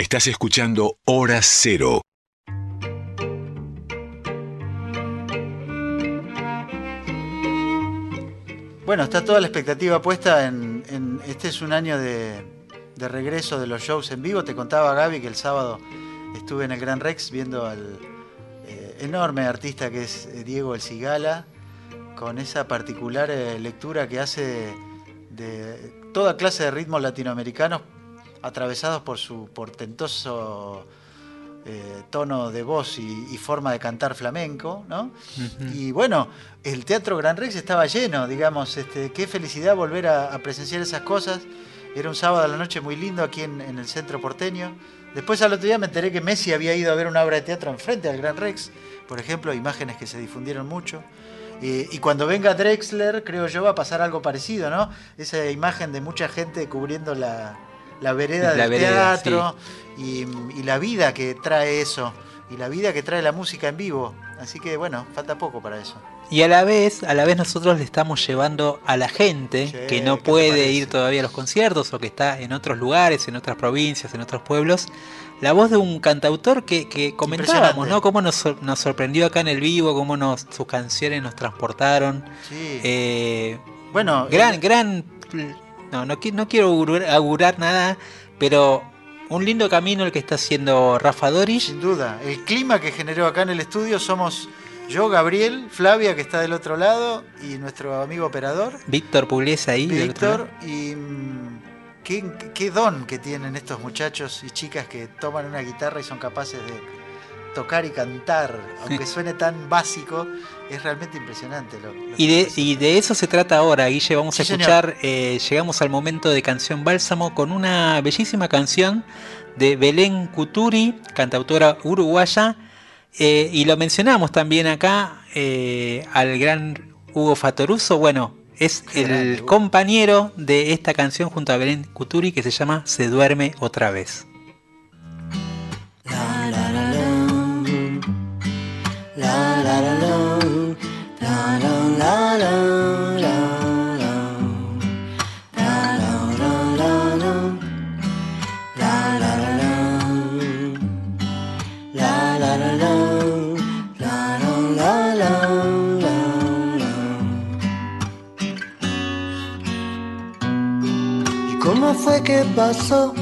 Estás escuchando Hora Cero. Bueno, está toda la expectativa puesta en, este es un año de, regreso de los shows en vivo. Te contaba Gaby que el sábado estuve en el Gran Rex viendo al eh, enorme artista que es eh, Diego El Cigala, con esa particular eh, lectura que hace de toda clase de ritmos latinoamericanos atravesados por su portentoso eh, tono de voz y, forma de cantar flamenco, ¿no? Y bueno, el Teatro Gran Rex estaba lleno, digamos, este, qué felicidad volver a, presenciar esas cosas. Era un sábado a la noche muy lindo aquí en, el centro porteño. Después al otro día me enteré que Messi había ido a ver una obra de teatro enfrente al Gran Rex, por ejemplo, imágenes que se difundieron mucho. y cuando venga Drexler, creo yo, va a pasar algo parecido, ¿no? Esa imagen de mucha gente cubriendo la, la vereda del teatro y, la vida que trae eso, y la vida que trae la música en vivo. Así que bueno, falta poco para eso. Y a la vez, a la vez nosotros le estamos llevando a la gente que no puede ir todavía a los conciertos o que está en otros lugares, en otras provincias, en otros pueblos, la voz de un cantautor que, comentábamos, ¿no? Cómo nos, nos, sorprendió acá en el vivo, cómo nos, sus canciones nos transportaron. Sí. Eh, bueno, gran, gran no, no, no quiero augurar, nada, pero un lindo camino el que está haciendo Rafa Doris. Sin duda. El clima que generó acá en el estudio somos yo, Gabriel, Flavia, que está del otro lado, y nuestro amigo operador. Víctor Pugliese ahí. Víctor, y mm, qué, qué don que tienen estos muchachos y chicas que toman una guitarra y son capaces de tocar y cantar, aunque suene tan básico, es realmente impresionante. Lo, y, de, y, de, eso se trata ahora, Guille. Vamos a escuchar, eh, llegamos al momento de Canción Bálsamo con una bellísima canción de Belén Cuturi, cantautora uruguaya. Eh, y lo mencionamos también acá eh, al gran Hugo Fatoruso. Bueno, es el compañero de esta canción junto a Belén Cuturi que se llama Se duerme otra vez. ¿Cómo fue que pasó?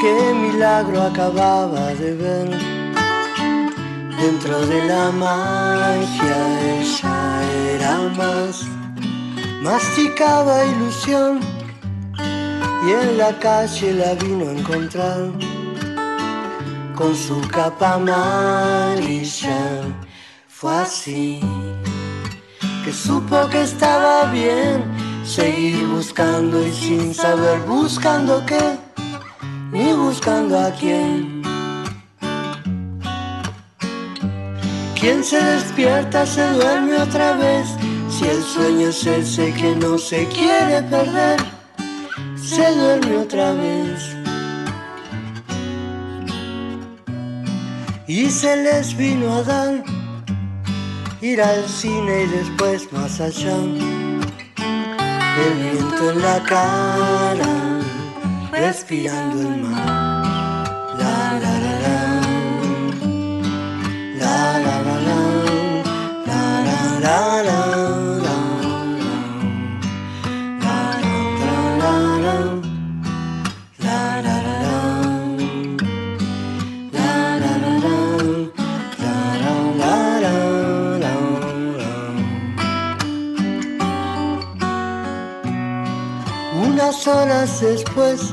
¿Qué milagro acababa de ver? Dentro de la magia ella era más, masticaba ilusión y en la calle la vino a encontrar con su capa amarilla. Fue así que supo que estaba bien seguir buscando y sin saber buscando qué, ni buscando a quién. Quien se despierta se duerme otra vez, si el sueño es ese que no se quiere perder, se duerme otra vez. Y se les vino a dar ir al cine y después más allá el viento en la cara, respirando el mar. La la la la, la la la. horas después,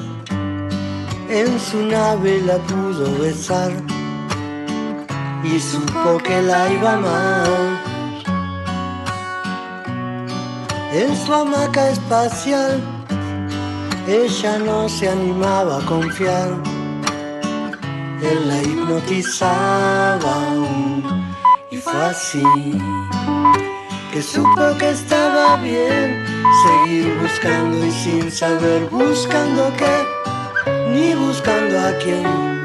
en su nave la pudo besar y supo que la iba a En su hamaca espacial, ella no se animaba a confiar. Él la hipnotizaba y fue así que supo que estaba bien seguir buscando y sin saber buscando qué, ni buscando a quién.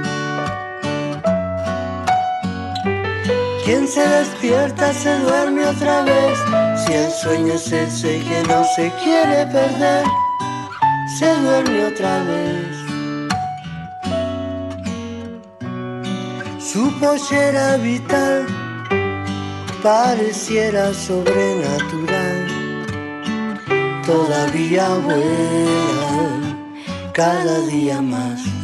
Quien se despierta se duerme otra vez, si el sueño es ese que no se quiere perder, se duerme otra vez. Su pollera vital pareciera sobrenatural. Todavía vuela cada día más.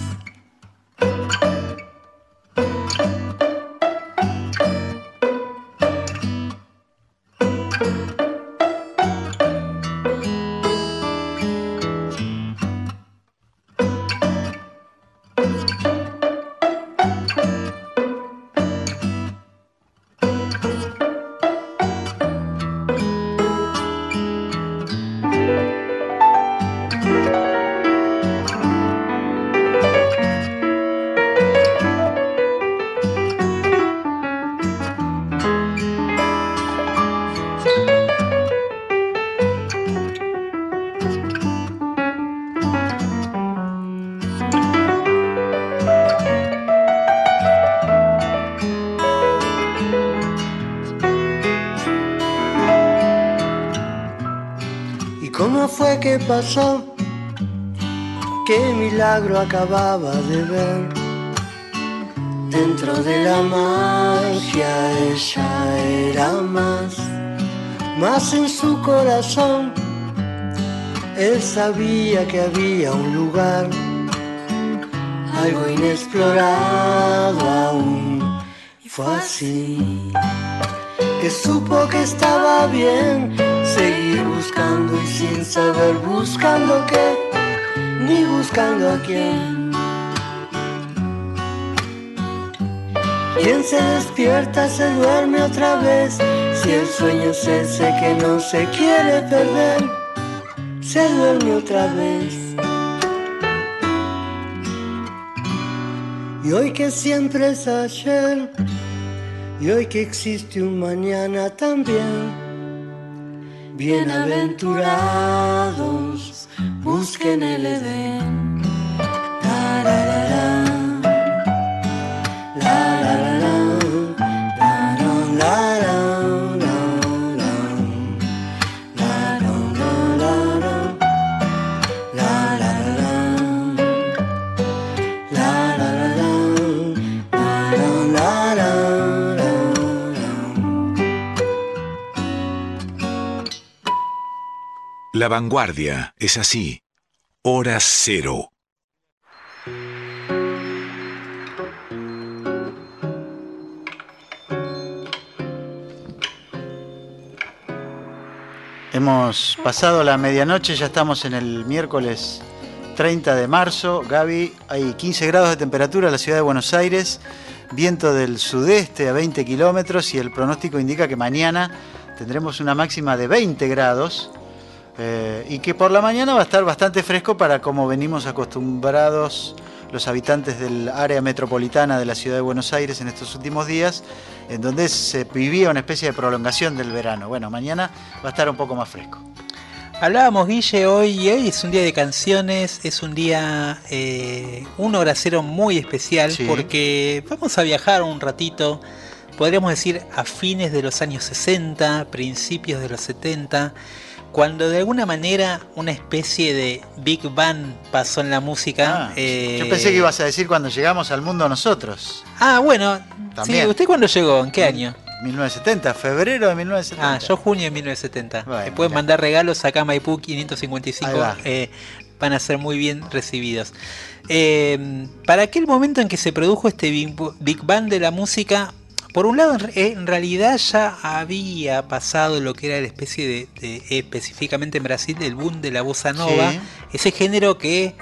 Pasó? ¿Qué milagro acababa de ver? Dentro de la magia ella era más, más en su corazón. Él sabía que había un lugar, algo inexplorado aún. Y fue así que supo que estaba bien seguir buscando y sin saber buscando qué, ni buscando a quién. Quien se despierta se duerme otra vez, si el sueño es ese que no se quiere perder, se duerme otra vez. Y hoy que siempre es ayer, y hoy que existe un mañana también, bienaventurados, busquen el Edén. La vanguardia es así. Hora cero. Hemos pasado la medianoche, ya estamos en el miércoles 30 de marzo. Gaby, hay 15 grados de temperatura en la ciudad de Buenos Aires, viento del sudeste a 20 kilómetros y el pronóstico indica que mañana tendremos una máxima de 20 grados eh, y que por la mañana va a estar bastante fresco para como venimos acostumbrados los habitantes del área metropolitana de la ciudad de Buenos Aires en estos últimos días, en donde se vivía una especie de prolongación del verano. Bueno, mañana va a estar un poco más fresco. Hablábamos, Guille, hoy y hoy es un día de canciones, es un día, eh, un hora cero muy especial, porque vamos a viajar un ratito, podríamos decir a fines de los años 60, principios de los 70 cuando de alguna manera una especie de Big Bang pasó en la música. Ah, eh, yo pensé que ibas a decir cuando llegamos al mundo nosotros. Ah, bueno. Sí, ¿Usted cuándo llegó? ¿En qué año? 1970, febrero de 1970. Ah, yo junio de 1970. Me pueden mandar regalos acá a Maipú 555. Eh, van a ser muy bien recibidos. Eh, para aquel momento en que se produjo este Big Bang de la música, por un lado, en realidad ya había pasado lo que era la especie de, específicamente en Brasil, el boom de la bossa nova, ese género que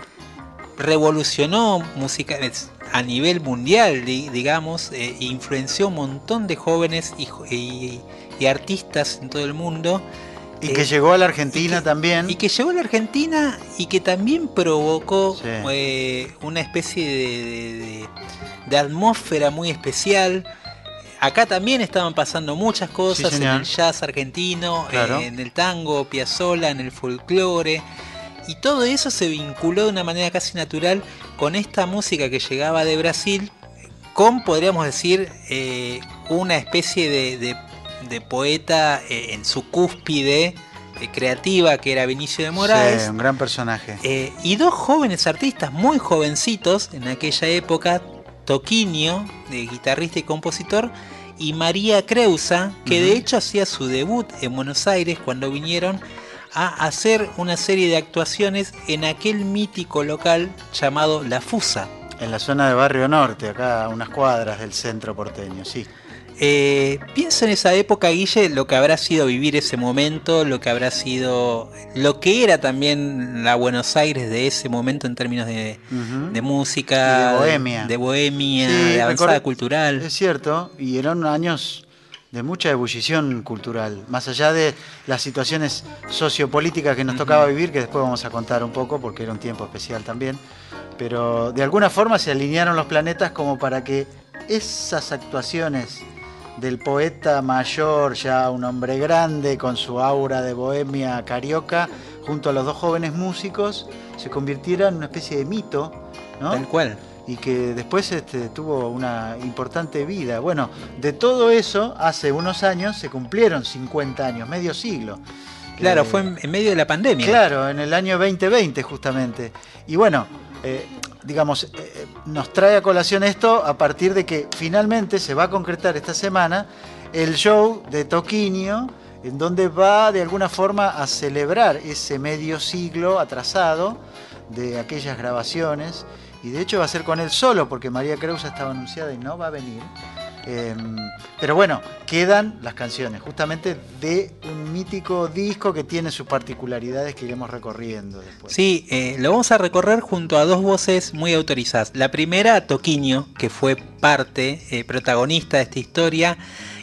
revolucionó música a nivel mundial, digamos, e influenció un montón de jóvenes y, artistas en todo el mundo. Y que eh, llegó a la Argentina también. Y que llegó a la Argentina y que también provocó eh, una especie de, atmósfera muy especial acá también estaban pasando muchas cosas en el jazz argentino, eh, en el tango, Piazzolla, en el folclore. Y todo eso se vinculó de una manera casi natural con esta música que llegaba de Brasil, con, podríamos decir, eh, una especie de, poeta eh, en su cúspide creativa que era Vinicio de Moraes. Sí, un gran personaje. y dos jóvenes artistas, muy jovencitos en aquella época, Toquinho, de guitarrista y compositor, y María Creusa, que de hecho hacía su debut en Buenos Aires cuando vinieron a hacer una serie de actuaciones en aquel mítico local llamado La Fusa. En la zona de Barrio Norte, acá a unas cuadras del centro porteño, sí. Eh, pienso en esa época, Guille, lo que habrá sido vivir ese momento, lo que habrá sido, lo que era también la Buenos Aires de ese momento en términos de, música, de bohemia, de, bohemia, de avanzada cultural. Es cierto, y eran años de mucha ebullición cultural, más allá de las situaciones sociopolíticas que nos tocaba vivir, que después vamos a contar un poco, porque era un tiempo especial también, pero de alguna forma se alinearon los planetas como para que esas actuaciones del poeta mayor, ya un hombre grande, con su aura de bohemia carioca, junto a los dos jóvenes músicos, se convirtiera en una especie de mito, ¿no? Tal cual. Y que después este, tuvo una importante vida. Bueno, de todo eso, hace unos años se cumplieron 50 años, medio siglo. Claro, fue en, medio de la pandemia. Claro, en el año 2020 justamente. Y bueno, eh, digamos, eh, nos trae a colación esto a partir de que finalmente se va a concretar esta semana el show de Toquinho, en donde va de alguna forma a celebrar ese medio siglo atrasado de aquellas grabaciones. Y de hecho va a ser con él solo, porque María Creus estaba anunciada y no va a venir. Em, pero bueno, quedan las canciones, justamente de un mítico disco que tiene sus particularidades que iremos recorriendo después. Sí, eh, lo vamos a recorrer junto a dos voces muy autorizadas. La primera, Toquinho, que fue parte, eh, protagonista de esta historia.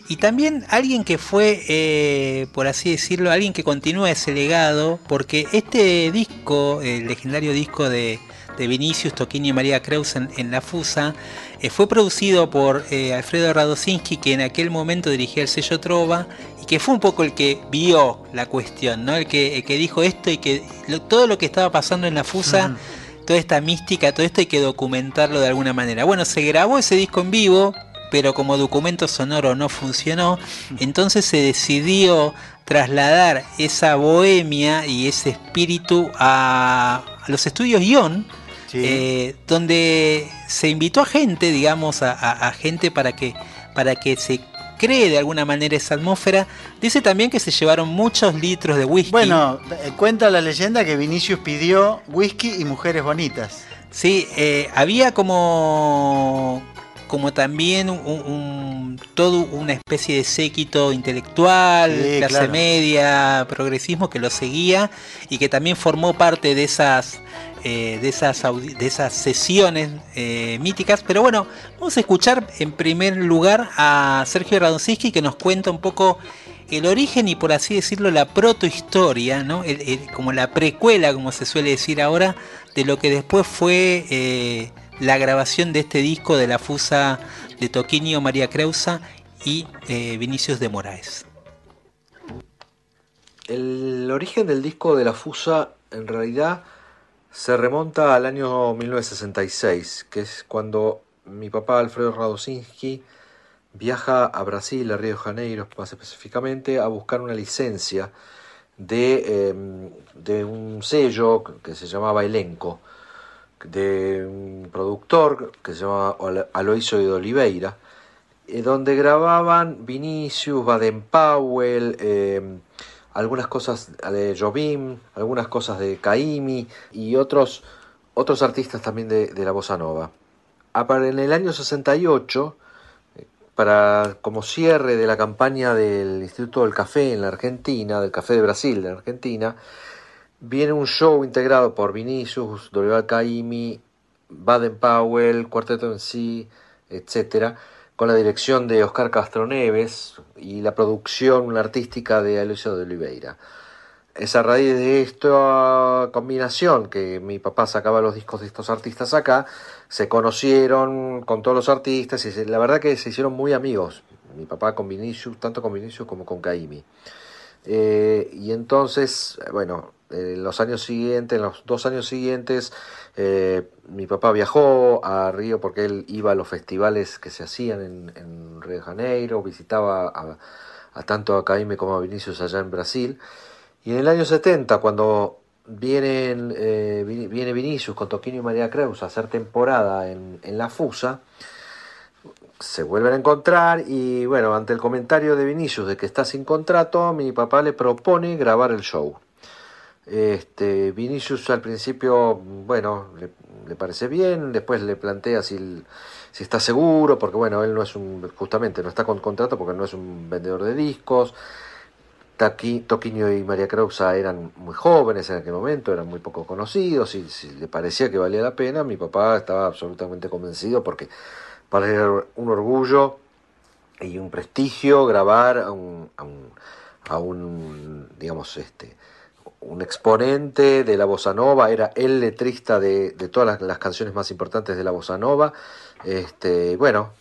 Y también alguien que fue, eh, por así decirlo, alguien que continúa ese legado, porque este disco, el legendario disco de, de Vinicius Toquini y María Creus en, La Fusa, eh, fue producido por eh, Alfredo Radosinski, que en aquel momento dirigía el sello Trova, y que fue un poco el que vio la cuestión, ¿no? el, que, que dijo esto y que todo lo que estaba pasando en La Fusa, toda esta mística, todo esto hay que documentarlo de alguna manera. Bueno, se grabó ese disco en vivo, pero como documento sonoro no funcionó, entonces se decidió trasladar esa bohemia y ese espíritu a, a los estudios Ion, eh, donde se invitó a gente, digamos, a, gente para que, para que se cree de alguna manera esa atmósfera. Dice también que se llevaron muchos litros de whisky. Bueno, eh, cuenta la leyenda que Vinicius pidió whisky y mujeres bonitas. Sí, eh, había como como también un, todo una especie de séquito intelectual, clase media, progresismo que lo seguía y que también formó parte de esas eh, de, esas de esas sesiones eh, míticas. Pero bueno, vamos a escuchar en primer lugar a Sergio Radonski que nos cuenta un poco el origen y por así decirlo la protohistoria, ¿no? como la precuela, como se suele decir ahora, de lo que después fue eh, la grabación de este disco de la fusa de Toquinho María Creusa y Vinicius de Moraes. El origen del disco de la fusa en realidad se remonta al año 1966, que es cuando mi papá Alfredo Radosinski viaja a Brasil, a Río de Janeiro más específicamente, a buscar una licencia de, em, de un sello que se llamaba Elenco, de un productor que se llamaba Aloisio de Oliveira, eh, donde grababan Vinicius, Baden Powell, em, algunas cosas de Jobim, algunas cosas de Caimi y otros, otros artistas también de, la bossa nova. En el año 68, para, como cierre de la campaña del Instituto del Café en la Argentina, del Café de Brasil de la Argentina, viene un show integrado por Vinicius, Dorival Caimi, Baden Powell, Cuarteto en sí, etcétera, con la dirección de Oscar Castro Neves y la producción artística de Aloysio de Oliveira. Es a raíz de esta combinación que mi papá sacaba los discos de estos artistas acá, se conocieron con todos los artistas y la verdad que se hicieron muy amigos. Mi papá con Vinicius, tanto con Vinicius como con Caimi. Eh, y entonces, bueno, en los años siguientes, en los dos años siguientes, eh, mi papá viajó a Río porque él iba a los festivales que se hacían en, Río de Janeiro, visitaba a, tanto a Caime como a Vinicius allá en Brasil. Y en el año 70, cuando eh, viene Vinicius con Toquino y María Creus a hacer temporada en, La Fusa, se vuelven a encontrar y bueno, ante el comentario de Vinicius de que está sin contrato, mi papá le propone grabar el show. Este, Vinicius al principio, bueno, le, parece bien, después le plantea si, si, está seguro, porque bueno, él no es un, justamente no está con contrato porque no es un vendedor de discos. Toquinho y María Creusa eran muy jóvenes en aquel momento, eran muy poco conocidos y si le parecía que valía la pena, mi papá estaba absolutamente convencido porque para él un orgullo y un prestigio grabar a un, a un digamos, este, un exponente de la bossa nova, era el letrista de, todas las, canciones más importantes de la bossa nova. Este, bueno,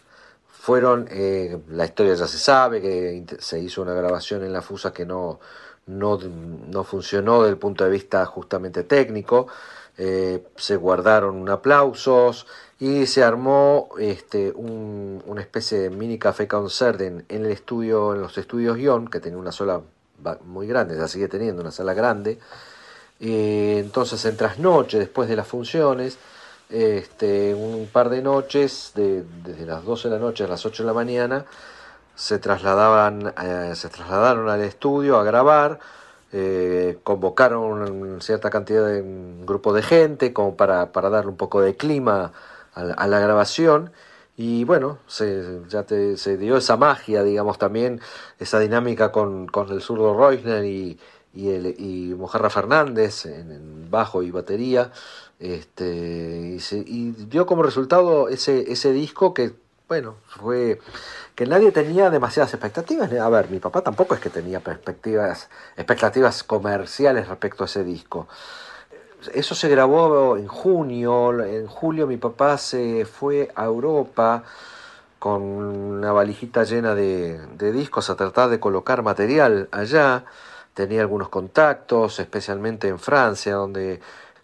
fueron, eh, la historia ya se sabe, que se hizo una grabación en la Fusa que no, no, no funcionó desde el punto de vista justamente técnico, eh, se guardaron aplausos y se armó este, un, una especie de mini café concert en, en el estudio, en los estudios Guión, que tenía una sola muy grande, ya sigue teniendo una sala grande. Eh, entonces, en trasnoche, después de las funciones, este, un par de noches, de, desde las 12 de la noche a las 8 de la mañana, se, trasladaban, eh, se trasladaron al estudio a grabar. Eh, convocaron cierta cantidad de un grupo de gente como para, para darle un poco de clima a la grabación y bueno, se, ya te, se dio esa magia, digamos, también, esa dinámica con, con el zurdo Reusner y, y, el, y Mojarra Fernández en, bajo y batería. Este, y, dio como resultado ese, ese disco que, bueno, fue que nadie tenía demasiadas expectativas. A ver, mi papá tampoco es que tenía perspectivas, expectativas comerciales respecto a ese disco eso se grabó en junio, en julio mi papá se fue a Europa con una valijita llena de, discos a tratar de colocar material allá. Tenía algunos contactos, especialmente en Francia, donde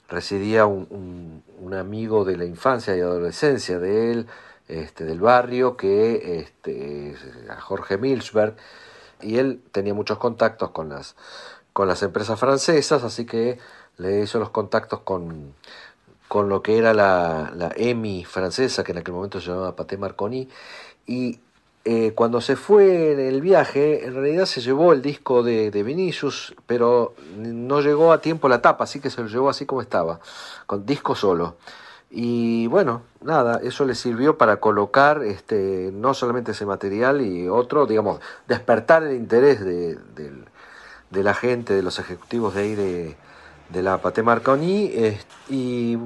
residía un, amigo de la infancia y adolescencia de él, este, del barrio, que este, Jorge Milchberg, y él tenía muchos contactos con las empresas francesas, así que le hizo los contactos con, con lo que era la, la EMI francesa, que en aquel momento se llamaba Paté Marconi, y eh, cuando se fue en el viaje, en realidad se llevó el disco de, de, Vinicius, pero no llegó a tiempo la tapa, así que se lo llevó así como estaba, con disco solo. Y bueno, nada, eso le sirvió para colocar este, no solamente ese material y otro, digamos, despertar el interés de, de la gente, de los ejecutivos de ahí de, de la Pate Marconi y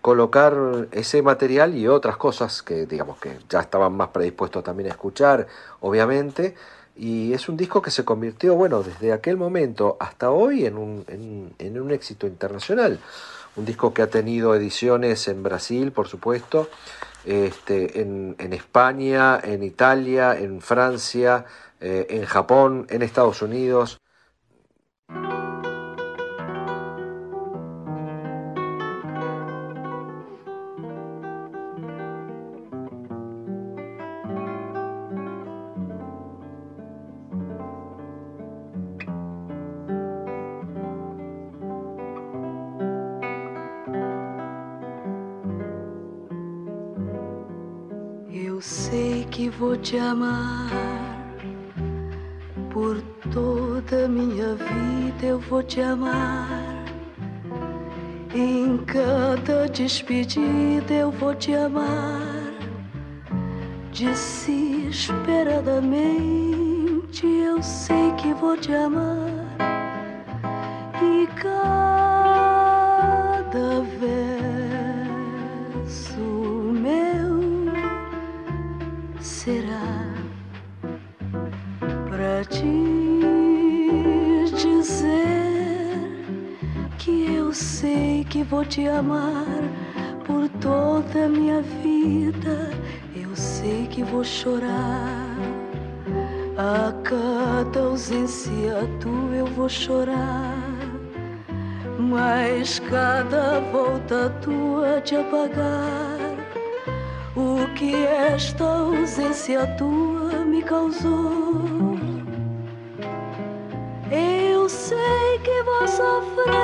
colocar ese material y otras cosas que digamos que ya estaban más predispuestos también a escuchar, obviamente, y es un disco que se convirtió, bueno, desde aquel momento hasta hoy en un, en, un éxito internacional. Un disco que ha tenido ediciones en Brasil, por supuesto, este, en, en España, en Italia, en Francia, eh, en Japón, en Estados Unidos. Te amar por toda minha vida eu vou te amar. Em cada despedida eu vou te amar. Desesperadamente eu sei que vou te amar. E cada dizer que eu sei que vou te amar por toda a minha vida. Eu sei que vou chorar. A cada ausência tua eu vou chorar. Mas cada volta tua te apagar o que esta ausência tua me causou. Sofrer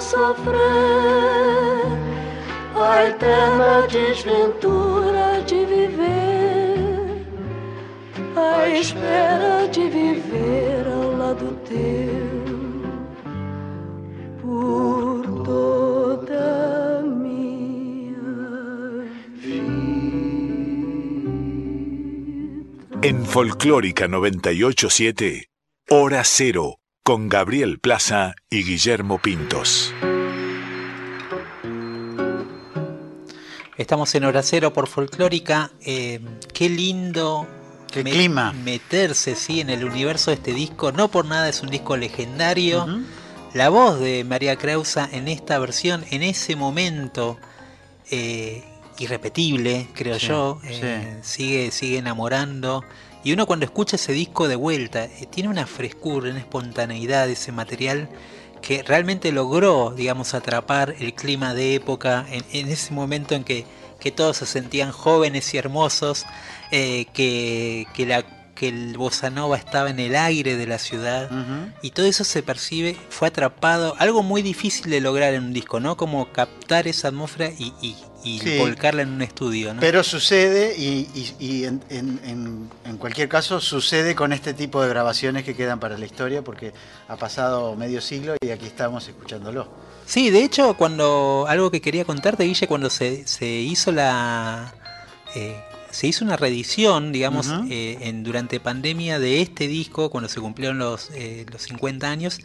sofrer. A eterna desventura de viver, a espera de viver ao lado teu por toda minha En Folclórica 987, Hora Cero, con Gabriel Plaza y Guillermo Pintos. Estamos en Hora Cero por Folclórica. Eh, qué lindo Qué clima. meterse sí, en el universo de este disco. No por nada es un disco legendario. La voz de María Creusa en esta versión, en ese momento, eh, irrepetible, creo Sí, yo, eh, sigue, sigue enamorando. Y uno cuando escucha ese disco de vuelta, eh, tiene una frescura, una espontaneidad de ese material que realmente logró, digamos, atrapar el clima de época en, en ese momento en que, que todos se sentían jóvenes y hermosos, eh, que, que, la, que el bossa nova estaba en el aire de la ciudad y todo eso se percibe, fue atrapado, algo muy difícil de lograr en un disco, ¿no? Como captar esa atmósfera y, y- y Sí. volcarla en un estudio, ¿no? Pero sucede, y, y- y en, en- en- cualquier caso, sucede con este tipo de grabaciones que quedan para la historia, porque ha pasado medio siglo y aquí estamos escuchándolo. Sí, de hecho, cuando algo que quería contarte, Guille, cuando se, se hizo la eh, se hizo una reedición, digamos, eh, en durante pandemia de este disco, cuando se cumplieron los, eh, los 50 años,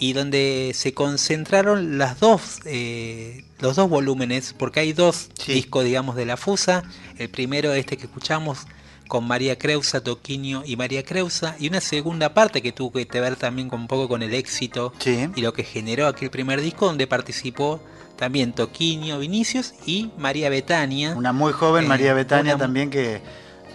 y donde se concentraron las dos eh, los dos volúmenes, porque hay dos Sí. discos, digamos, de la Fusa. El primero, este que escuchamos, con María Creusa, Toquinho y María Creusa, y una segunda parte que tuvo que ver también con un poco con el éxito Sí. y lo que generó aquel primer disco donde participó también Toquinho Vinicius y María Betania. Una muy joven Eh, María Betania una- también que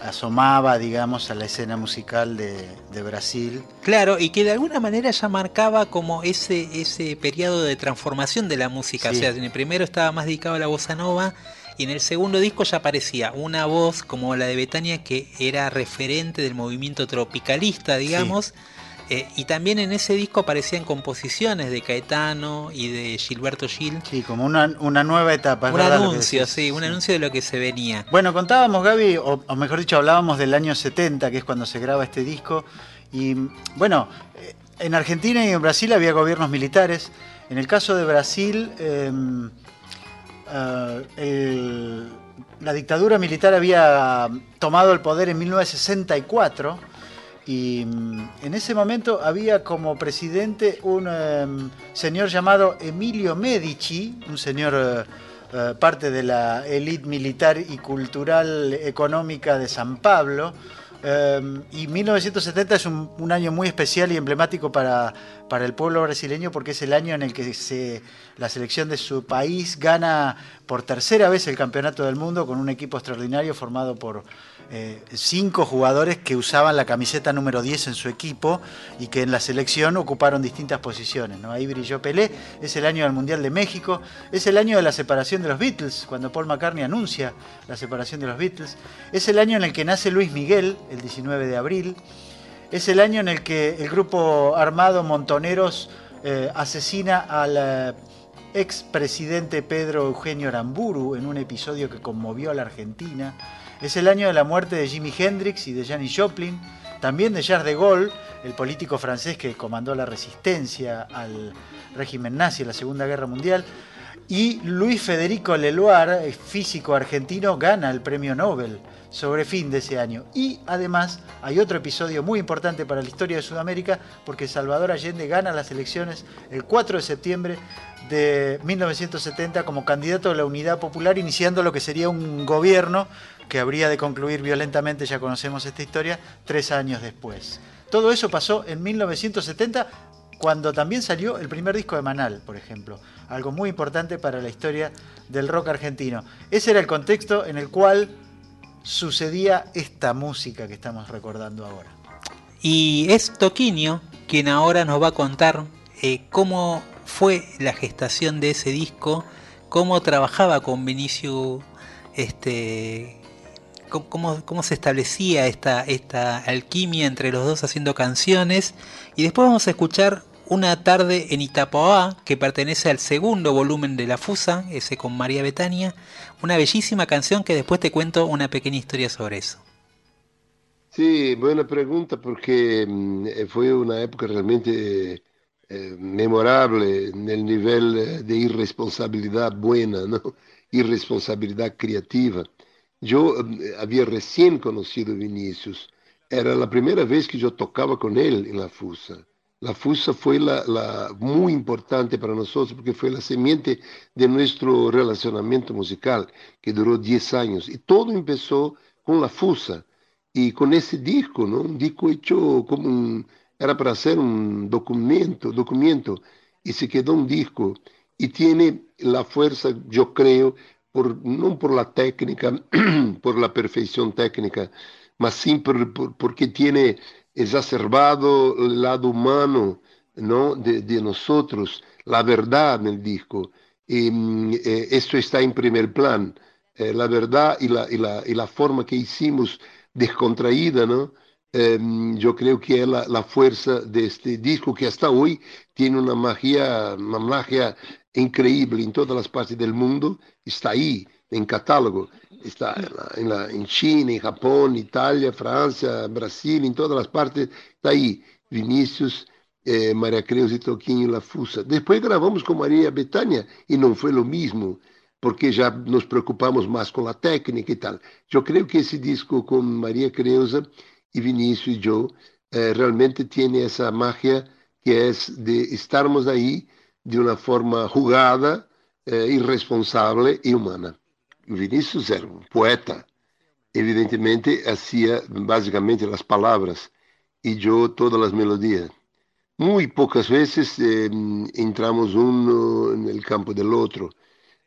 asomaba, digamos, a la escena musical de, de Brasil. Claro, y que de alguna manera ya marcaba como ese, ese periodo de transformación de la música. Sí. O sea, en el primero estaba más dedicado a la bossa nova y en el segundo disco ya aparecía una voz como la de Betania que era referente del movimiento tropicalista, digamos. Eh, y también en ese disco aparecían composiciones de Caetano y de Gilberto Gil. Sí, como una, una nueva etapa. Un anuncio, sí, un anuncio de lo que se venía. Bueno, contábamos, Gaby, o, o mejor dicho, hablábamos del año 70, que es cuando se graba este disco. Y bueno, eh, en Argentina y en Brasil había gobiernos militares. En el caso de Brasil, eh, eh, el- la dictadura militar había tomado el poder en 1964. Y mm, en ese momento había como presidente un em, señor llamado Emilio Medici, un señor eh, eh, parte de la élite militar y cultural económica de San Pablo. Eh, y 1970 es un, año muy especial y emblemático para, para el pueblo brasileño porque es el año en el que la selección de su país gana por tercera vez el campeonato del mundo con un equipo extraordinario formado por eh, cinco jugadores que usaban la camiseta número 10 en su equipo y que en la selección ocuparon distintas posiciones. Ahí brilló Pelé, es el año del Mundial de México, es el año de la separación de los Beatles, cuando Paul McCartney anuncia la separación de los Beatles, es el año en el que nace Luis Miguel, el 19 de abril, es el año en el que el grupo armado Montoneros eh, asesina al eh, expresidente Pedro Eugenio Aramburu en un episodio que conmovió a la Argentina. Es el año de la muerte de Jimi Hendrix y de Janis Joplin, también de Charles de Gaulle, el político francés que comandó la resistencia al régimen nazi en la Segunda Guerra Mundial. Y Luis Federico Leloir, físico argentino, gana el premio Nobel sobre fin de ese año. Y además hay otro episodio muy importante para la historia de Sudamérica porque Salvador Allende gana las elecciones el 4 de septiembre de 1970 como candidato de la Unidad Popular, iniciando lo que sería un gobierno que habría de concluir violentamente, ya conocemos esta historia, tres años después. Todo eso pasó en 1970, cuando también salió el primer disco de Manal, por ejemplo, algo muy importante para la historia del rock argentino. Ese era el contexto en el cual sucedía esta música que estamos recordando ahora. Y es Toquinho quien ahora nos va a contar eh, cómo fue la gestación de ese disco, cómo trabajaba con Vinicio, este, cómo, cómo se establecía esta, esta alquimia entre los dos haciendo canciones. Y después vamos a escuchar una tarde en Itapoá, que pertenece al segundo volumen de La Fusa, ese con María Betania. Una bellísima canción que después te cuento una pequeña historia sobre eso. Sí, buena pregunta porque mm, fue una época realmente eh, memorable en el nivel eh, de irresponsabilidad buena, ¿no? irresponsabilidad creativa. Yo eh, había recién conocido a Vinicius, era la primera vez que yo tocaba con él en la Fusa. La Fusa fue la, muy importante para nosotros porque fue la semiente de nuestro relacionamiento musical que duró 10 años. Y todo empezó con la Fusa y con ese disco, ¿no? un disco hecho como un era para hacer un documento, documento y se quedó un disco y tiene la fuerza, yo creo, no por la técnica, por la perfección técnica, mas sí por, por, porque tiene exacerbado el lado humano ¿no? de, nosotros, la verdad en el disco. Y eh, esto está en primer plan, eh, la verdad y la forma que hicimos descontraída, ¿no? Em, yo creo que es la, la, fuerza de este disco que hasta hoy tiene una magia, una magia increíble en todas las partes del mundo, está ahí en catálogo, está en, la, China, en Japón, Italia, Francia, Brasil, en todas las partes, está ahí, Vinicius, eh, María Creus y Toquinho La Fusa. Después grabamos con María Betania y no fue lo mismo, porque ya nos preocupamos más con la técnica y tal. Yo creo que ese disco con María Creusa y Vinicius y yo, eh, realmente tiene esa magia que es de estarmos ahí de una forma jugada, eh, irresponsable y humana. Vinicius era un poeta, evidentemente hacía básicamente las palabras y yo todas las melodías. Muy pocas veces eh, entramos uno en el campo del otro,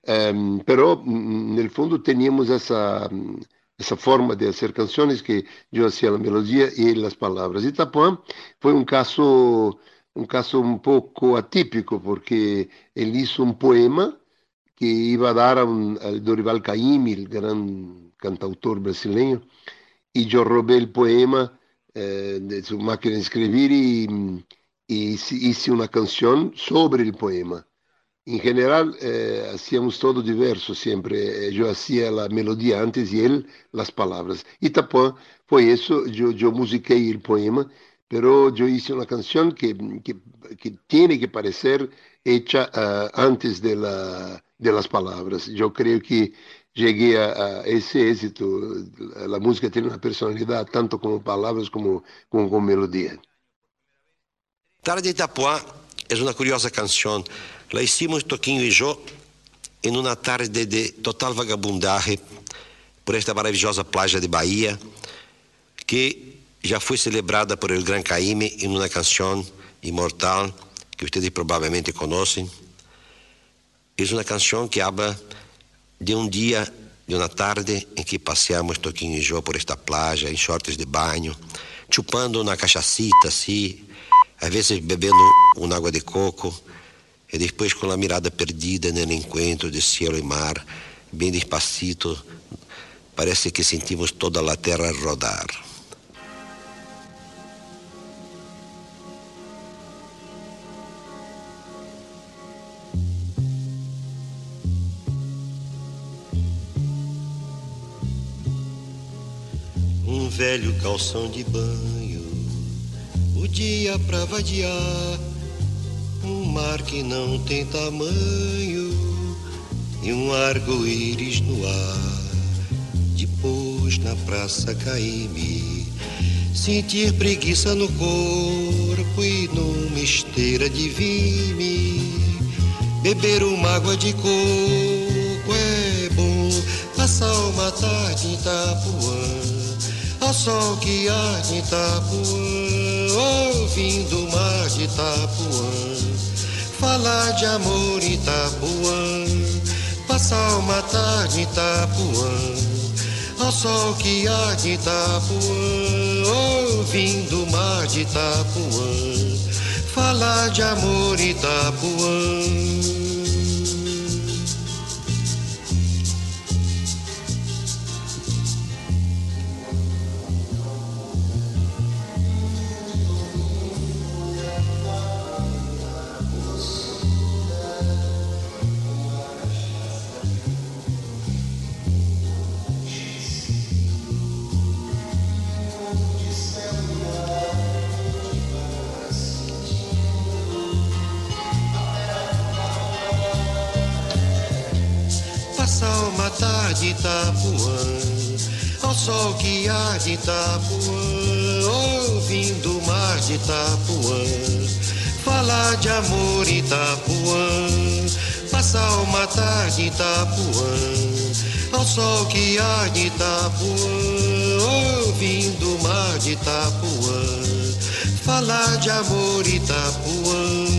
eh, pero mm, en el fondo teníamos esa esa forma de hacer canciones que yo hacía la melodía y las palabras. Y Tapuán fue un caso, un caso un poco atípico porque él hizo un poema que iba a dar a, un, Dorival Caymmi, el gran cantautor brasileño, y yo robé el poema eh, de su máquina de escribir y, y hice una canción sobre el poema. En general eh, hacíamos todo diverso siempre. Eh, yo hacía la melodía antes y él las palabras. Y Tapuán fue eso, yo, yo musiqué el poema, pero yo hice una canción que, que, que tiene que parecer hecha uh, antes de, la, de las palabras. Yo creo que llegué a, a, ese éxito. La música tiene una personalidad tanto como palabras como, como con melodía. Tarde de Itapuã é uma curiosa canção La hicimos Toquinho y yo en una tarde de total vagabundaje por esta maravillosa playa de Bahía, que já foi celebrada por el Gran Caime em uma canção imortal que vocês provavelmente conhecem. É uma canção que habla de um dia, de uma tarde em que passeamos Toquinho e eu por esta playa em shorts de banho, chupando uma cachacita assim, às vezes bebendo uma água de coco e depois com a mirada perdida no encontro de cielo e mar, bem despacito, parece que sentimos toda a terra rodar. Velho calção de banho, o dia pra vadiar um mar que não tem tamanho, e um arco-íris no ar. Depois na praça caí-me, sentir preguiça no corpo e numa esteira de vime. Beber uma água de coco é bom, passar uma tarde em Itapuã, ao sol que arde em Itapuã, ouvindo o mar de Itapuã, falar de amor em Itapuã, passar uma tarde em Itapuã, ao sol que arde em Itapuã, ouvindo o mar de Itapuã falar de amor Itapuã. Sol que há de Itapuã, ouvindo o mar de Itapuã, falar de amor Itapuã, passar uma tarde Itapuã, ao sol que há de Itapuã, ouvindo o mar de Itapuã, falar de amor Itapuã.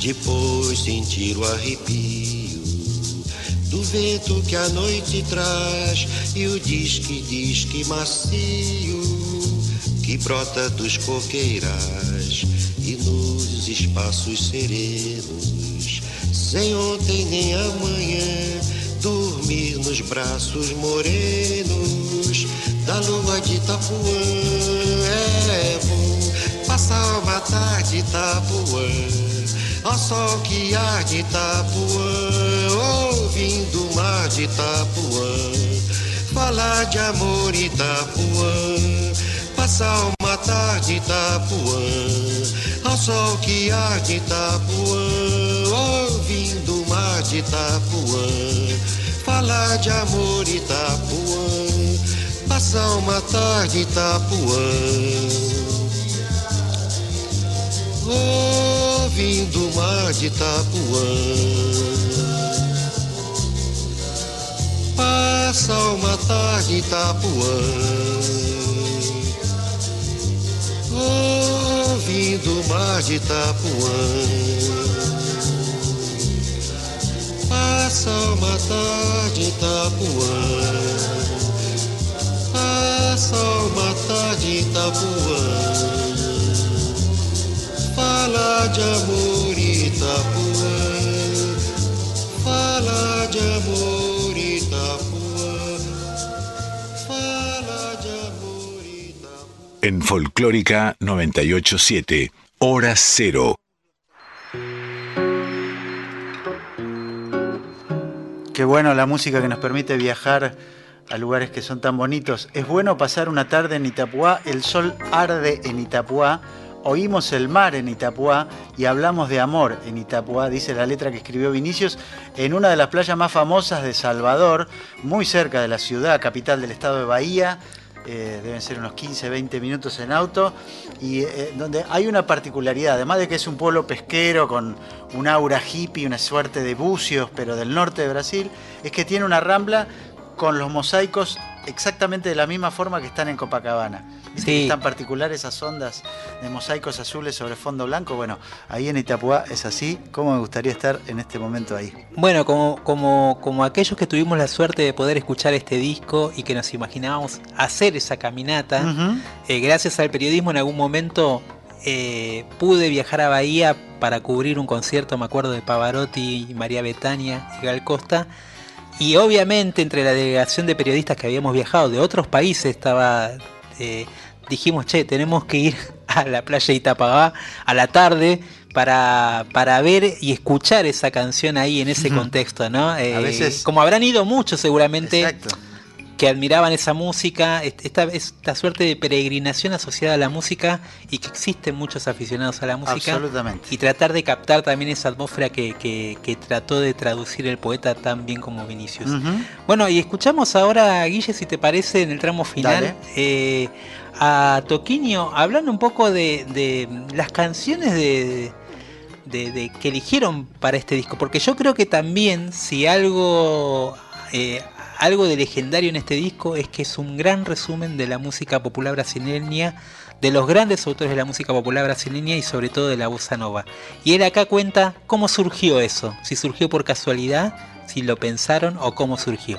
Depois sentir o arrepio vento que a noite traz e o disque, disque macio que brota dos coqueirais e nos espaços serenos, sem ontem nem amanhã, dormir nos braços morenos da lua de Itapuã. É bom passar uma tarde Itapuã. Ao sol que há de Itapuã, ouvindo o mar de Itapuã, falar de amor Itapuã, passar uma tarde Itapuã, ao sol que há de Itapuã, ouvindo o mar de Itapuã, falar de amor Itapuã, passar uma tarde Itapuã. Oh, ouvindo o mar de Itapuã. Passa uma tarde em Itapuã, ouvindo o mar de Itapuã. Passa uma tarde em Itapuã, passa uma tarde em Itapuã. Fala de amor Itapuã, fala de amor En Folclórica 987, Hora Cero. Qué bueno la música que nos permite viajar a lugares que son tan bonitos. Es bueno pasar una tarde en Itapuá, el sol arde en Itapuá Oímos el mar en Itapuá y hablamos de amor en Itapuá, dice la letra que escribió Vinicius, en una de las playas más famosas de Salvador, muy cerca de la ciudad, capital del estado de Bahía. Eh, deben ser unos 15, 20 minutos en auto, y eh, donde hay una particularidad, además de que es un pueblo pesquero con un aura hippie, una suerte de bucios, pero del norte de Brasil, es que tiene una rambla con los mosaicos exactamente de la misma forma que están en Copacabana. Sí. Es tan particular esas ondas de mosaicos azules sobre fondo blanco. Bueno, ahí en Itapuá es así. ¿Cómo me gustaría estar en este momento ahí? Bueno, como, como, como aquellos que tuvimos la suerte de poder escuchar este disco y que nos imaginábamos hacer esa caminata, eh, gracias al periodismo en algún momento eh, pude viajar a Bahía para cubrir un concierto, me acuerdo de Pavarotti, María Betania y Gal Costa. Y obviamente entre la delegación de periodistas que habíamos viajado de otros países estaba eh, dijimos, che, tenemos que ir a la playa de Itapagá a la tarde para, para ver y escuchar esa canción ahí en ese contexto, ¿no? a eh, veces... Como habrán ido muchos seguramente. que admiraban esa música, esta, esta suerte de peregrinación asociada a la música y que existen muchos aficionados a la música. Absolutamente. Y tratar de captar también esa atmósfera que, que, trató de traducir el poeta tan bien como Vinicius. Bueno, y escuchamos ahora, Guille, si te parece, en el tramo final, eh, a Toquinho hablando un poco de, las canciones de, que eligieron para este disco, porque yo creo que también si algo eh, algo de legendario en este disco es que es un gran resumen de la música popular brasileña, de los grandes autores de la música popular brasileña y sobre todo de la bossa nova. Y él acá cuenta cómo surgió eso, si surgió por casualidad, si lo pensaron o cómo surgió.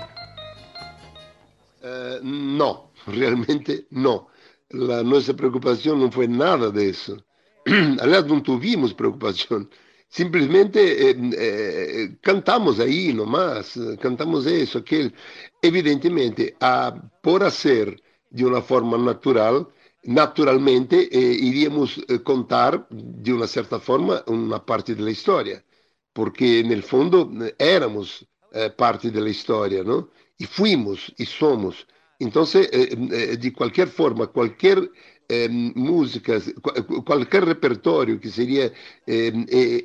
Eh, no, realmente no. La, nuestra preocupación no fue nada de eso. Aliás, no tuvimos preocupación. Simplesmente eh, eh, cantamos aí nomás, cantamos isso, aquele. Evidentemente, a, por ser de uma forma natural, naturalmente eh, iríamos contar de uma certa forma uma parte da história, porque no fundo éramos eh, parte da história, não? E fomos e somos. Então, eh, de qualquer forma, qualquer eh, músicas, qualquer repertório que seria eh,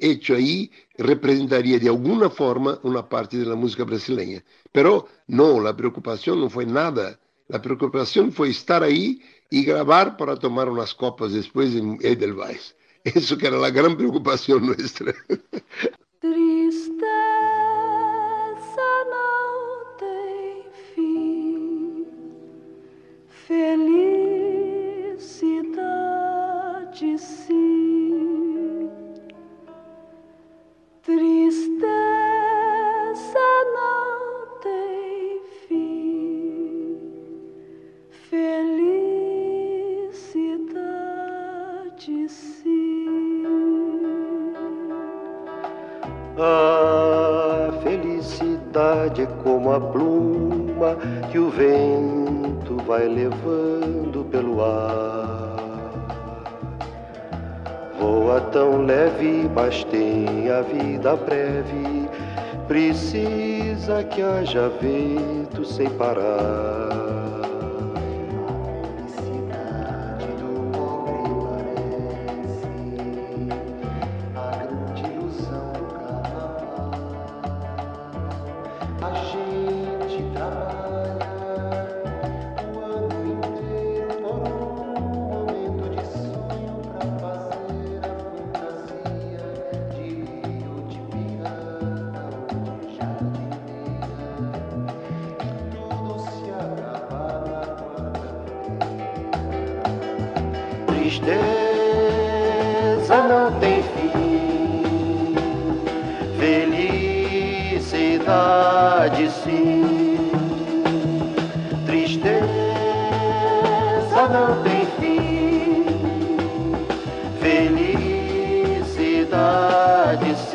hecho aí representaria de alguma forma uma parte da música brasileira. Pero não, a preocupação não foi nada. A preocupação foi estar aí e gravar para tomar umas copas depois em Edelweiss. Isso que era a grande preocupação nossa. como a pluma que o vento vai levando pelo ar Voa tão leve, mas tem a vida breve. Precisa que haja vento sem parar.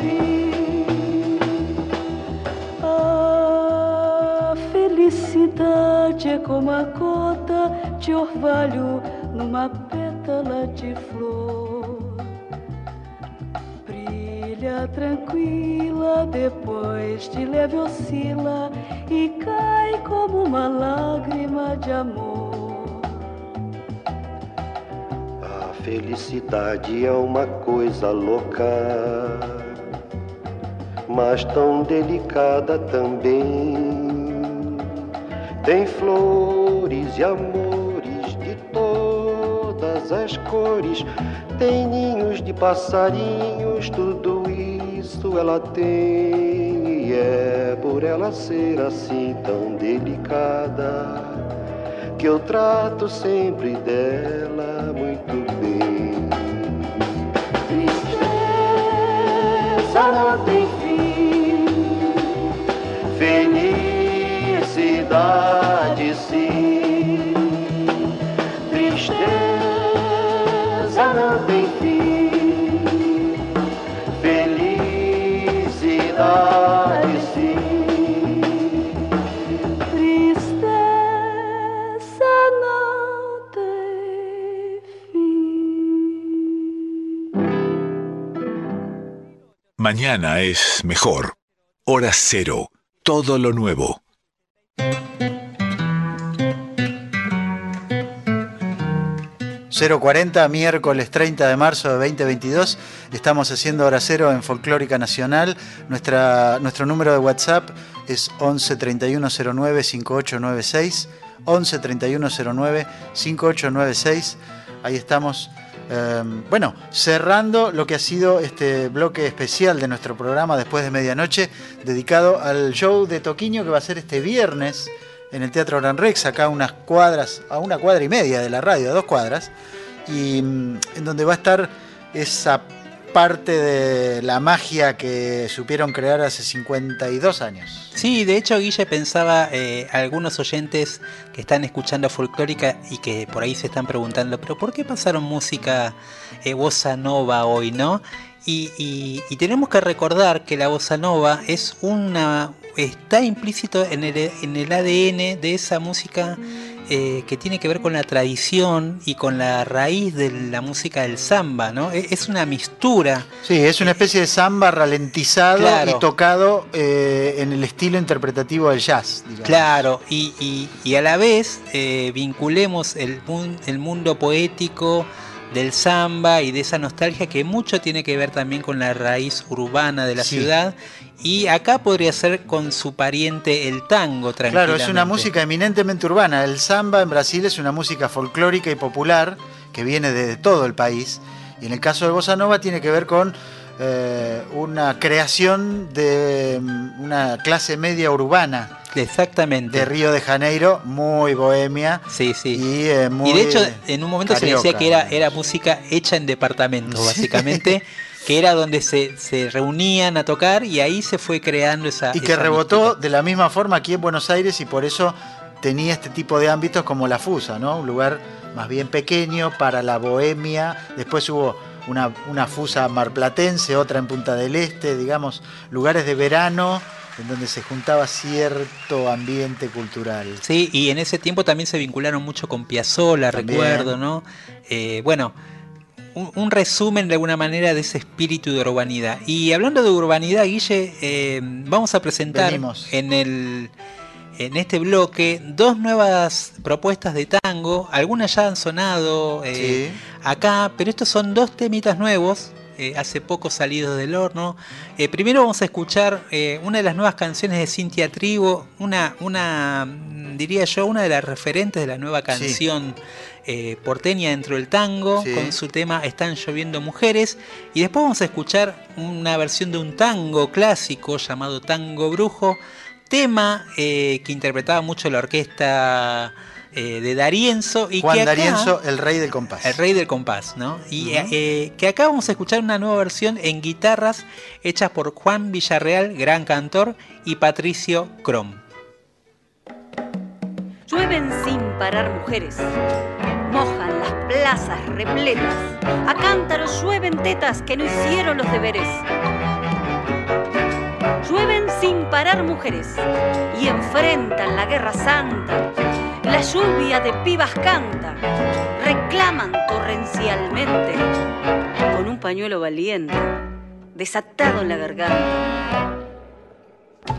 assim. A felicidade é como a gota de orvalho numa pétala de flor. Brilha tranquila, depois de leve oscila e cai como uma lágrima de amor. Felicidade é uma coisa louca mas tão delicada também. Tem flores e amores de todas as cores, tem ninhos de passarinhos, tudo isso ela tem. E é por ela ser assim tão delicada que eu trato sempre dela muito bem. Tristeza não tem felicidade sim. Tristeza não tem fim, felicidade. Mañana es mejor. Hora cero. todo lo nuevo. ...040, miércoles 30 de marzo de 2022... ...estamos haciendo Hora Cero en Folclórica Nacional... Nuestra, ...nuestro número de WhatsApp es 11 3109 5896... 11 3109 5896... ...ahí estamos eh, bueno, cerrando lo que ha sido este bloque especial de nuestro programa después de medianoche, dedicado al show de Toquiño que va a ser este viernes en el Teatro Gran Rex, acá a unas cuadras, a una cuadra y media de la radio, a dos cuadras, y mm, en donde va a estar esa parte de la magia que supieron crear hace 52 años. Sí, de hecho Guille pensaba, eh, algunos oyentes que están escuchando folclórica y que por ahí se están preguntando, pero ¿por qué pasaron música eh, bossa nova hoy, no? Y, y- tenemos que recordar que la bossa nova es una está implícito en el, en el ADN de esa música eh, que tiene que ver con la tradición y con la raíz de la música del samba, ¿no? E- Es una mistura. Sí, es una especie de samba ralentizado Claro. y tocado eh, en el estilo interpretativo del jazz. digamos. Claro, y, y- y a la vez eh, vinculemos el, el mundo poético del samba y de esa nostalgia que mucho tiene que ver también con la raíz urbana de la Sí. ciudad. Y acá podría ser con su pariente el tango, Claro, es una música eminentemente urbana. El samba en Brasil es una música folclórica y popular que viene de todo el país. Y en el caso del bossa nova tiene que ver con eh, una creación de mm, una clase media urbana Exactamente. de Río de Janeiro, muy bohemia. Sí, sí. Y, eh, muy Y de hecho, en un momento se decía que era, era música hecha en departamentos, Sí. básicamente, que era donde se, se reunían a tocar y ahí se fue creando esa. Y que esa rebotó de la misma forma aquí en Buenos Aires y por eso tenía este tipo de ámbitos como la Fusa, ¿no? Un lugar más bien pequeño para la bohemia. Después hubo una, una Fusa marplatense, otra en Punta del Este, digamos, lugares de verano en donde se juntaba cierto ambiente cultural. Sí, y en ese tiempo también se vincularon mucho con Piazzolla, recuerdo, ¿no? Eh, bueno, un, un resumen de alguna manera de ese espíritu de urbanidad. Y hablando de urbanidad, Guille, eh, vamos a presentar Venimos. en el en este bloque dos nuevas propuestas de tango. Algunas ya han sonado eh, acá, pero estos son dos temitas nuevos. Eh, hace poco salidos del horno. Eh, primero vamos a escuchar eh, una de las nuevas canciones de Cintia Trigo, una, una, mm, diría yo, una de las referentes de la nueva canción porteña dentro del tango, Sí. con su tema Están lloviendo mujeres. Y después vamos a escuchar una versión de un tango clásico llamado Tango Brujo, tema que interpretaba mucho la orquesta eh, de Darienzo. Y Juan que acá- D'Arienzo, el rey del compás. el rey del compás, ¿no? Y eh, que acá vamos a escuchar una nueva versión en guitarras hechas por Juan Villarreal, gran cantor, y Patricio Crom. Llueven sin parar mujeres, mojan las plazas repletas, a cántaros llueven tetas que no hicieron los deberes. Llueven sin parar mujeres y enfrentan la guerra santa. La lluvia de pibas canta, reclaman torrencialmente con un pañuelo valiente, desatado en la garganta.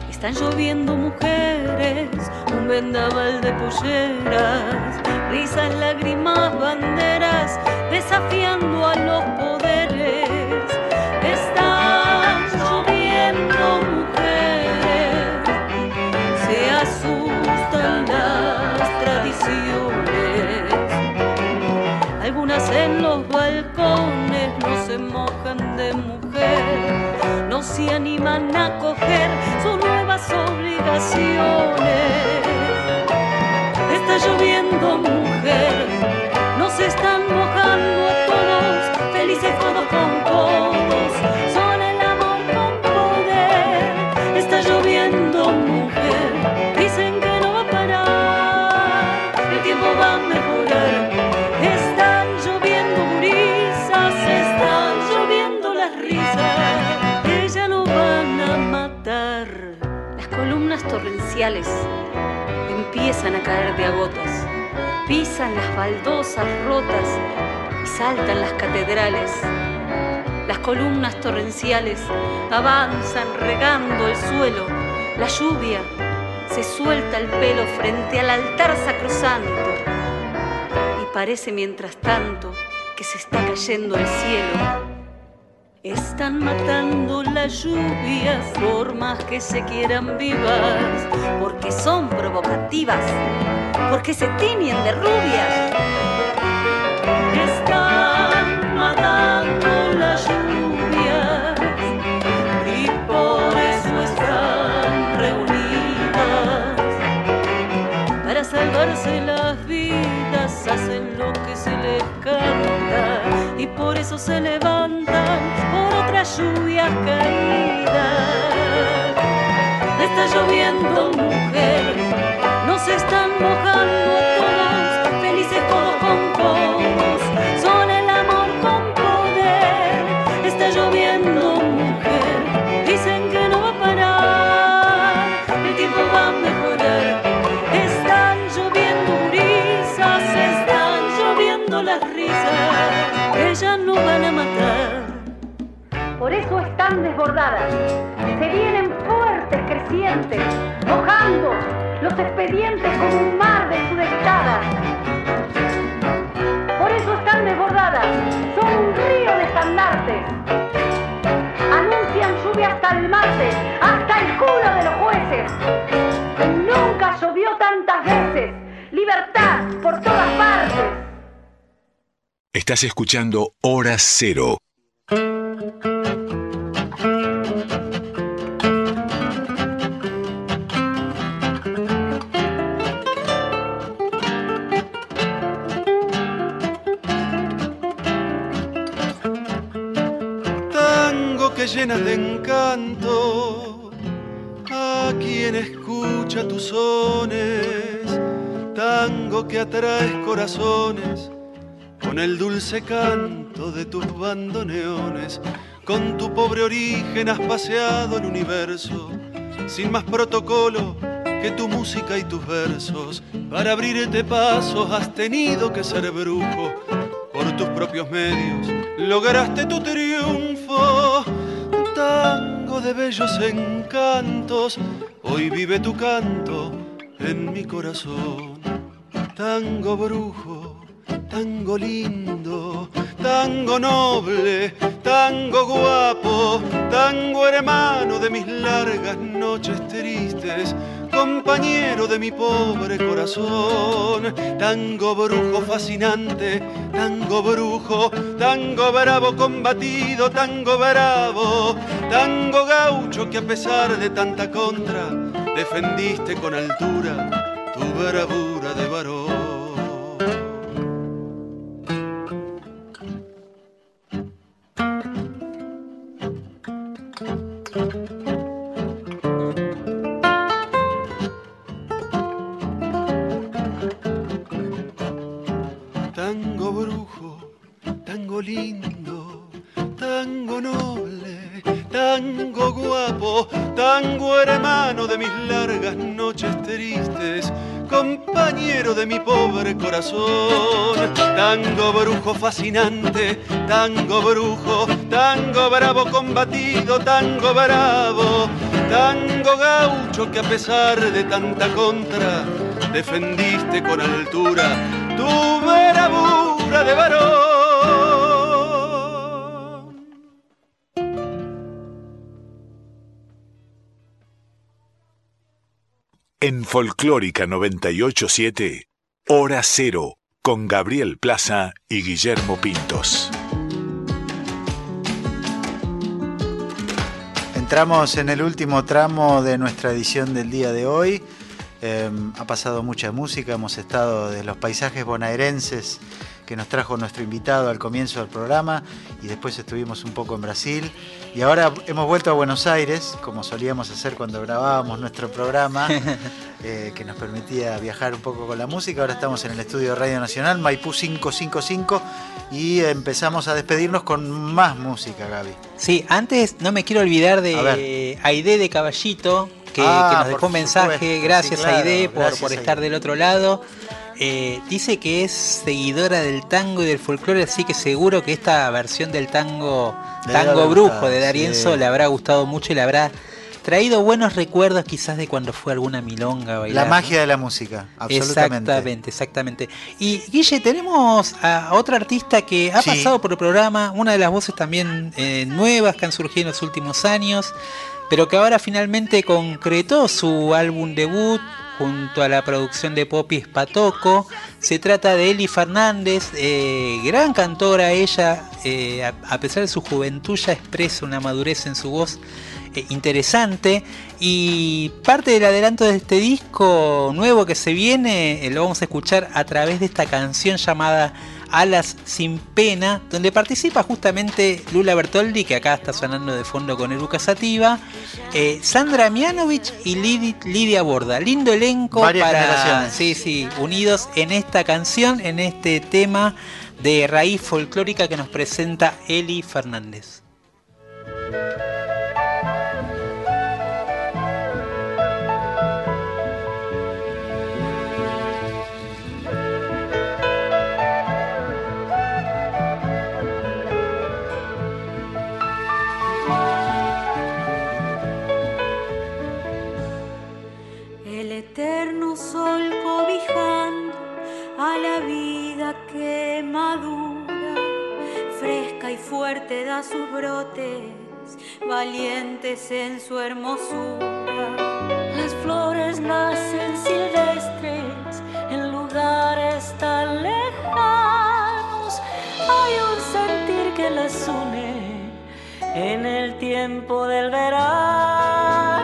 Están lloviendo mujeres, un vendaval de polleras, risas, lágrimas, banderas, desafiando a los poderes. Se animan a coger sus nuevas obligaciones. Está lloviendo mujer, de pisan las baldosas rotas y saltan las catedrales. Las columnas torrenciales avanzan regando el suelo, la lluvia se suelta el pelo frente al altar sacrosanto y parece mientras tanto que se está cayendo el cielo. Están matando las lluvias por más que se quieran vivas, porque son provocativas, porque se tiñen de rubias. Están matando las lluvias y por eso están reunidas para salvarse las vidas, hacen lo que se les canta y por eso se levantan lluvias caídas. Está lloviendo mujer, nos están mojando todos, felices codos con codos, son el amor con poder. Está lloviendo mujer, dicen que no va a parar, el tiempo va a mejorar. Están lloviendo brisas, están lloviendo las risas, ellas no van a matar. Por eso están desbordadas. Se vienen fuertes, crecientes, mojando los expedientes como un mar de sudestadas. Por eso están desbordadas. Son un río de estandartes. Anuncian lluvia hasta el martes, hasta el culo de los jueces. Nunca llovió tantas veces. Libertad por todas partes. Estás escuchando Hora Cero. Que de encanto a quien escucha tus sones. Tango que atraes corazones con el dulce canto de tus bandoneones. Con tu pobre origen has paseado el universo, sin más protocolo que tu música y tus versos. Para abrirte pasos has tenido que ser brujo, por tus propios medios lograste tu triunfo. Tango de bellos encantos, hoy vive tu canto en mi corazón. Tango brujo tango lindo, tango noble, tango guapo, tango hermano de mis largas noches tristes, compañero de mi pobre corazón, tango brujo fascinante, tango brujo, tango bravo combatido, tango bravo, tango gaucho que a pesar de tanta contra, defendiste con altura tu bravura de varón. Tango brujo fascinante, tango brujo, tango bravo combatido, tango bravo, tango gaucho que a pesar de tanta contra, defendiste con altura tu bravura de varón. En Folclórica 987, Hora Cero, con Gabriel Plaza y Guillermo Pintos. Entramos en el último tramo de nuestra edición del día de hoy. Eh, ha pasado mucha música, hemos estado de los paisajes bonaerenses que nos trajo nuestro invitado al comienzo del programa y después estuvimos un poco en Brasil y ahora hemos vuelto a Buenos Aires, como solíamos hacer cuando grabábamos nuestro programa, eh, que nos permitía viajar un poco con la música. Ahora estamos en el estudio de Radio Nacional, Maipú 555, y empezamos a despedirnos con más música, Gaby. Sí, antes no me quiero olvidar de Aide de Caballito, que, Ah, que nos dejó un mensaje. supuesto, Gracias sí, claro, Aide por, gracias, por estar Aide. del otro lado. Eh, dice que es seguidora del tango y del folclore, así que seguro que esta versión del tango Tango Brujo de Darienzo sí. le habrá gustado mucho y le habrá traído buenos recuerdos quizás de cuando fue alguna milonga a bailar. La magia de la música, absolutamente. Exactamente, exactamente. Y Guille, tenemos a otra artista que ha Sí. pasado por el programa, una de las voces también eh, nuevas que han surgido en los últimos años, pero que ahora finalmente concretó su álbum debut junto a la producción de Poppy Spatoco. Se trata de Eli Fernández, eh, gran cantora ella, eh, a, pesar de su juventud ya expresa una madurez en su voz eh, interesante y parte del adelanto de este disco nuevo que se viene lo vamos a escuchar a través de esta canción llamada Alas sin pena, donde participa justamente Lula Bertoldi, que acá está sonando de fondo con Eruca Sativa, eh, Sandra Mianovich y Lidi- Lidia Borda. Lindo elenco Varias para sí, sí, unidos en esta canción, en este tema de raíz folclórica que nos presenta Eli Fernández. Madura, fresca y fuerte da sus brotes, valientes en su hermosura. Las flores nacen silvestres en lugares tan lejanos. Hay un sentir que las une en el tiempo del verano.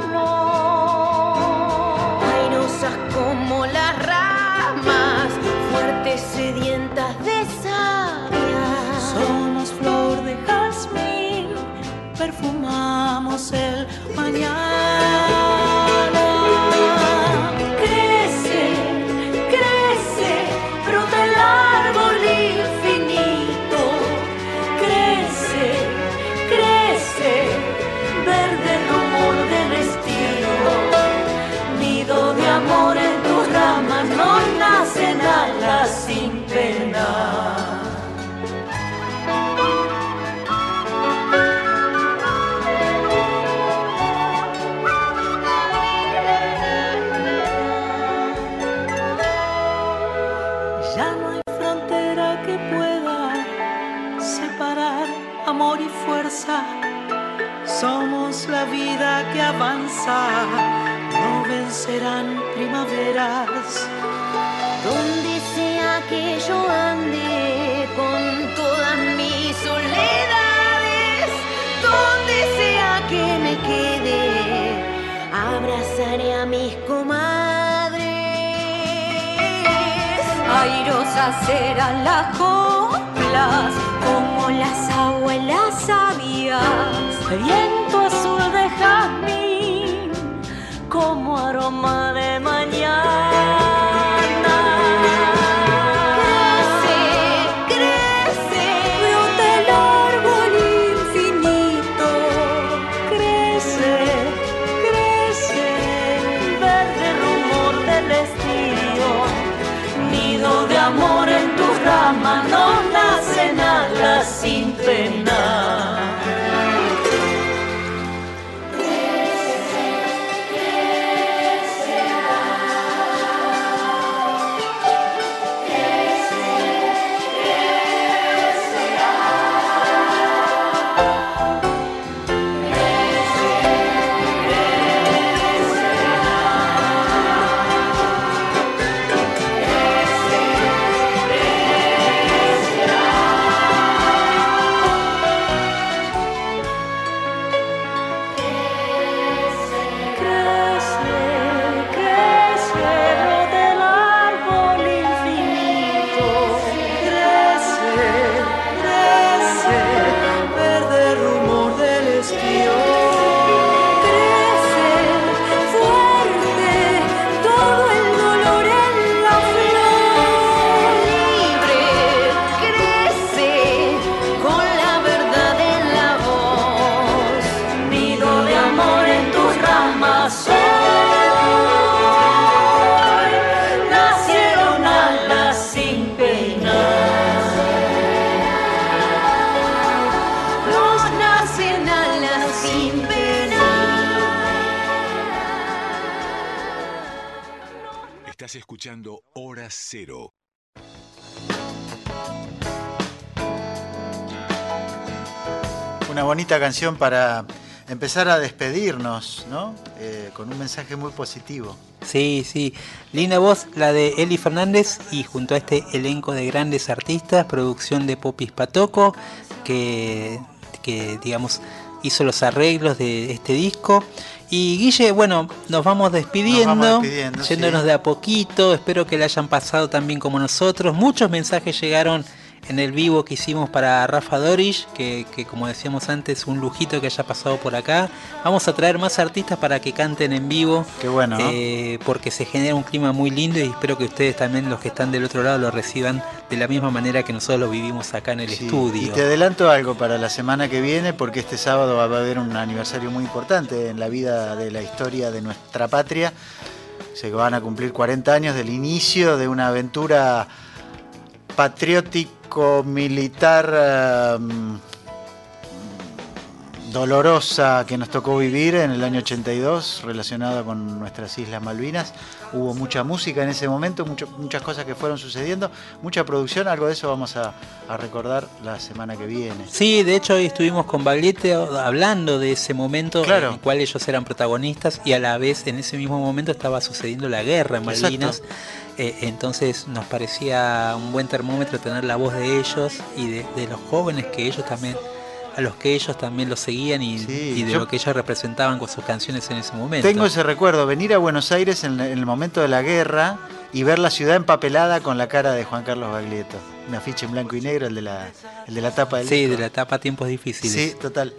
Airosas serán las coplas, como las abuelas sabias. Viento azul de jazmín, como aroma bonita canción para empezar a despedirnos, ¿no? Eh, con un mensaje muy positivo. Sí, sí. Linda voz, la de Eli Fernández y junto a este elenco de grandes artistas, producción de Popis Patoco, que, que digamos hizo los arreglos de este disco. Y Guille, bueno, nos vamos despidiendo, Nos vamos despidiendo, yéndonos sí. de a poquito. Espero que le hayan pasado también como nosotros. Muchos mensajes llegaron en el vivo que hicimos para Rafa Dorish, que, que como decíamos antes, un lujito que haya pasado por acá. Vamos a traer más artistas para que canten en vivo. Qué bueno, ¿no? eh, porque se genera un clima muy lindo y espero que ustedes también, los que están del otro lado, lo reciban de la misma manera que nosotros lo vivimos acá en el Sí, estudio. Y te adelanto algo para la semana que viene, porque este sábado va a haber un aniversario muy importante en la vida de la historia de nuestra patria. Se van a cumplir 40 años del inicio de una aventura patriótico-militar em, dolorosa que nos tocó vivir en el año 82 relacionada con nuestras Islas Malvinas. Hubo mucha música en ese momento, mucho- muchas cosas que fueron sucediendo, mucha producción, algo de eso vamos a, a recordar la semana que viene. Sí, de hecho hoy estuvimos con Bagliete hablando de ese momento Claro. en el cual ellos eran protagonistas y a la vez en ese mismo momento estaba sucediendo la guerra en Malvinas. Eh, entonces nos parecía un buen termómetro tener la voz de ellos y de, de los jóvenes que ellos también, a los que ellos también los seguían y, y de lo que ellos representaban con sus canciones en ese momento. Tengo ese recuerdo, venir a Buenos Aires en, en el momento de la guerra y ver la ciudad empapelada con la cara de Juan Carlos Baglietto. Un afiche en blanco y negro, el de la, el de la tapa del Sí, disco. de la etapa Tiempos Difíciles. Sí, total.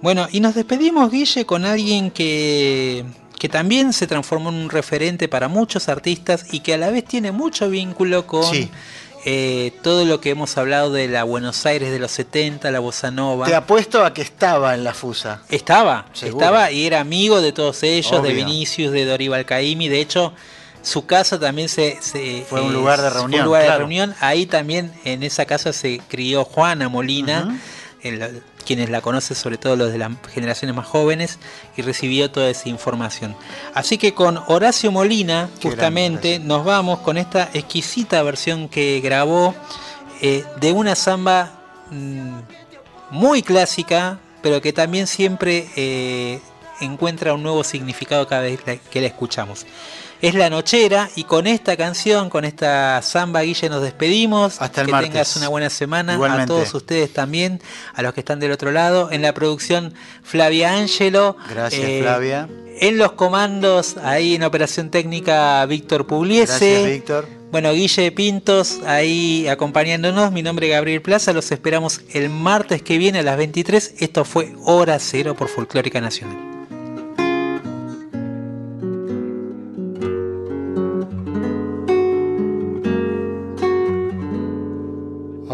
Bueno, y nos despedimos, Guille, con alguien que, que también se transformó en un referente para muchos artistas y que a la vez tiene mucho vínculo con Sí. eh, todo lo que hemos hablado de la Buenos Aires de los 70, la bossa nova. Te apuesto a que estaba en la fusa. Estaba, Seguro. estaba y era amigo de todos ellos, de. Vinicius, de Dorival Caymmi. De hecho, su casa también se, se- Fue un eh, lugar de fue un reunión, lugar de reunión. Ahí también en esa casa se crió Juana Molina, quienes la conocen, sobre todo los de las generaciones más jóvenes, y recibió toda esa información. Así que con Horacio Molina, Qué justamente, nos vamos con esta exquisita versión que grabó eh, de una samba mm, muy clásica, pero que también siempre eh, encuentra un nuevo significado cada vez que la escuchamos. Es La Nochera y con esta canción, con esta samba, Guille, nos despedimos. Hasta el que martes. tengas una buena semana. Igualmente. A todos ustedes también, a los que están del otro lado. En la producción, Flavia Ángelo. Gracias, Eh, Flavia. En los comandos, ahí en operación técnica, Víctor Pugliese. Gracias, Víctor. Bueno, Guille Pintos ahí acompañándonos. Mi nombre es Gabriel Plaza. Los esperamos el martes que viene a las 23. Esto fue Hora Cero por Folclórica Nacional.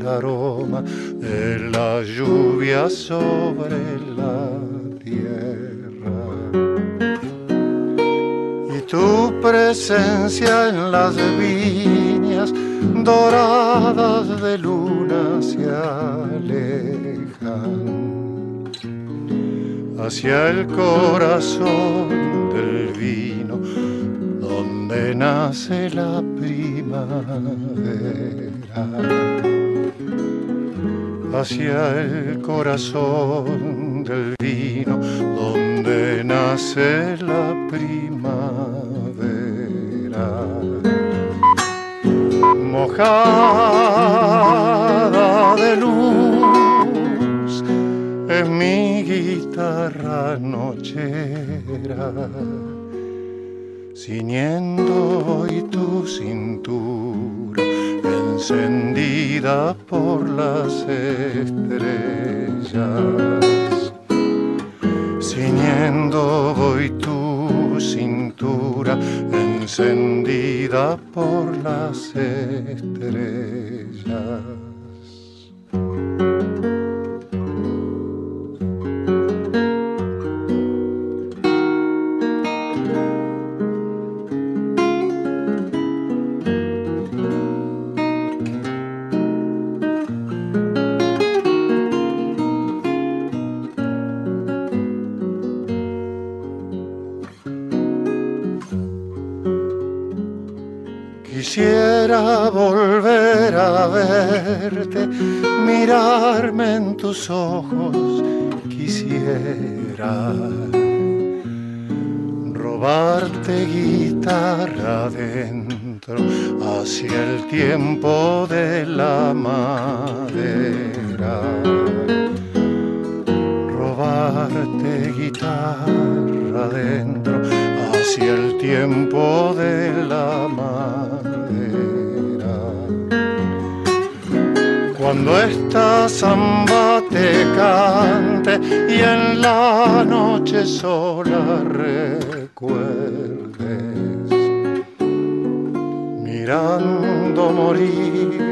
el aroma de la lluvia sobre la tierra. Y tu presencia en las viñas doradas de luna se alejan hacia el corazón del vino donde nace la primavera hacia el corazón del vino donde nace la primavera. Mojada de luz es mi guitarra nochera ciñendo hoy tu cintura encendida por las estrellas. Ciñendo hoy tu cintura encendida por las estrellas tus ojos, quisiera robarte guitarra adentro hacia el tiempo de la madera. Y en la noche sola recuerdes, mirando morir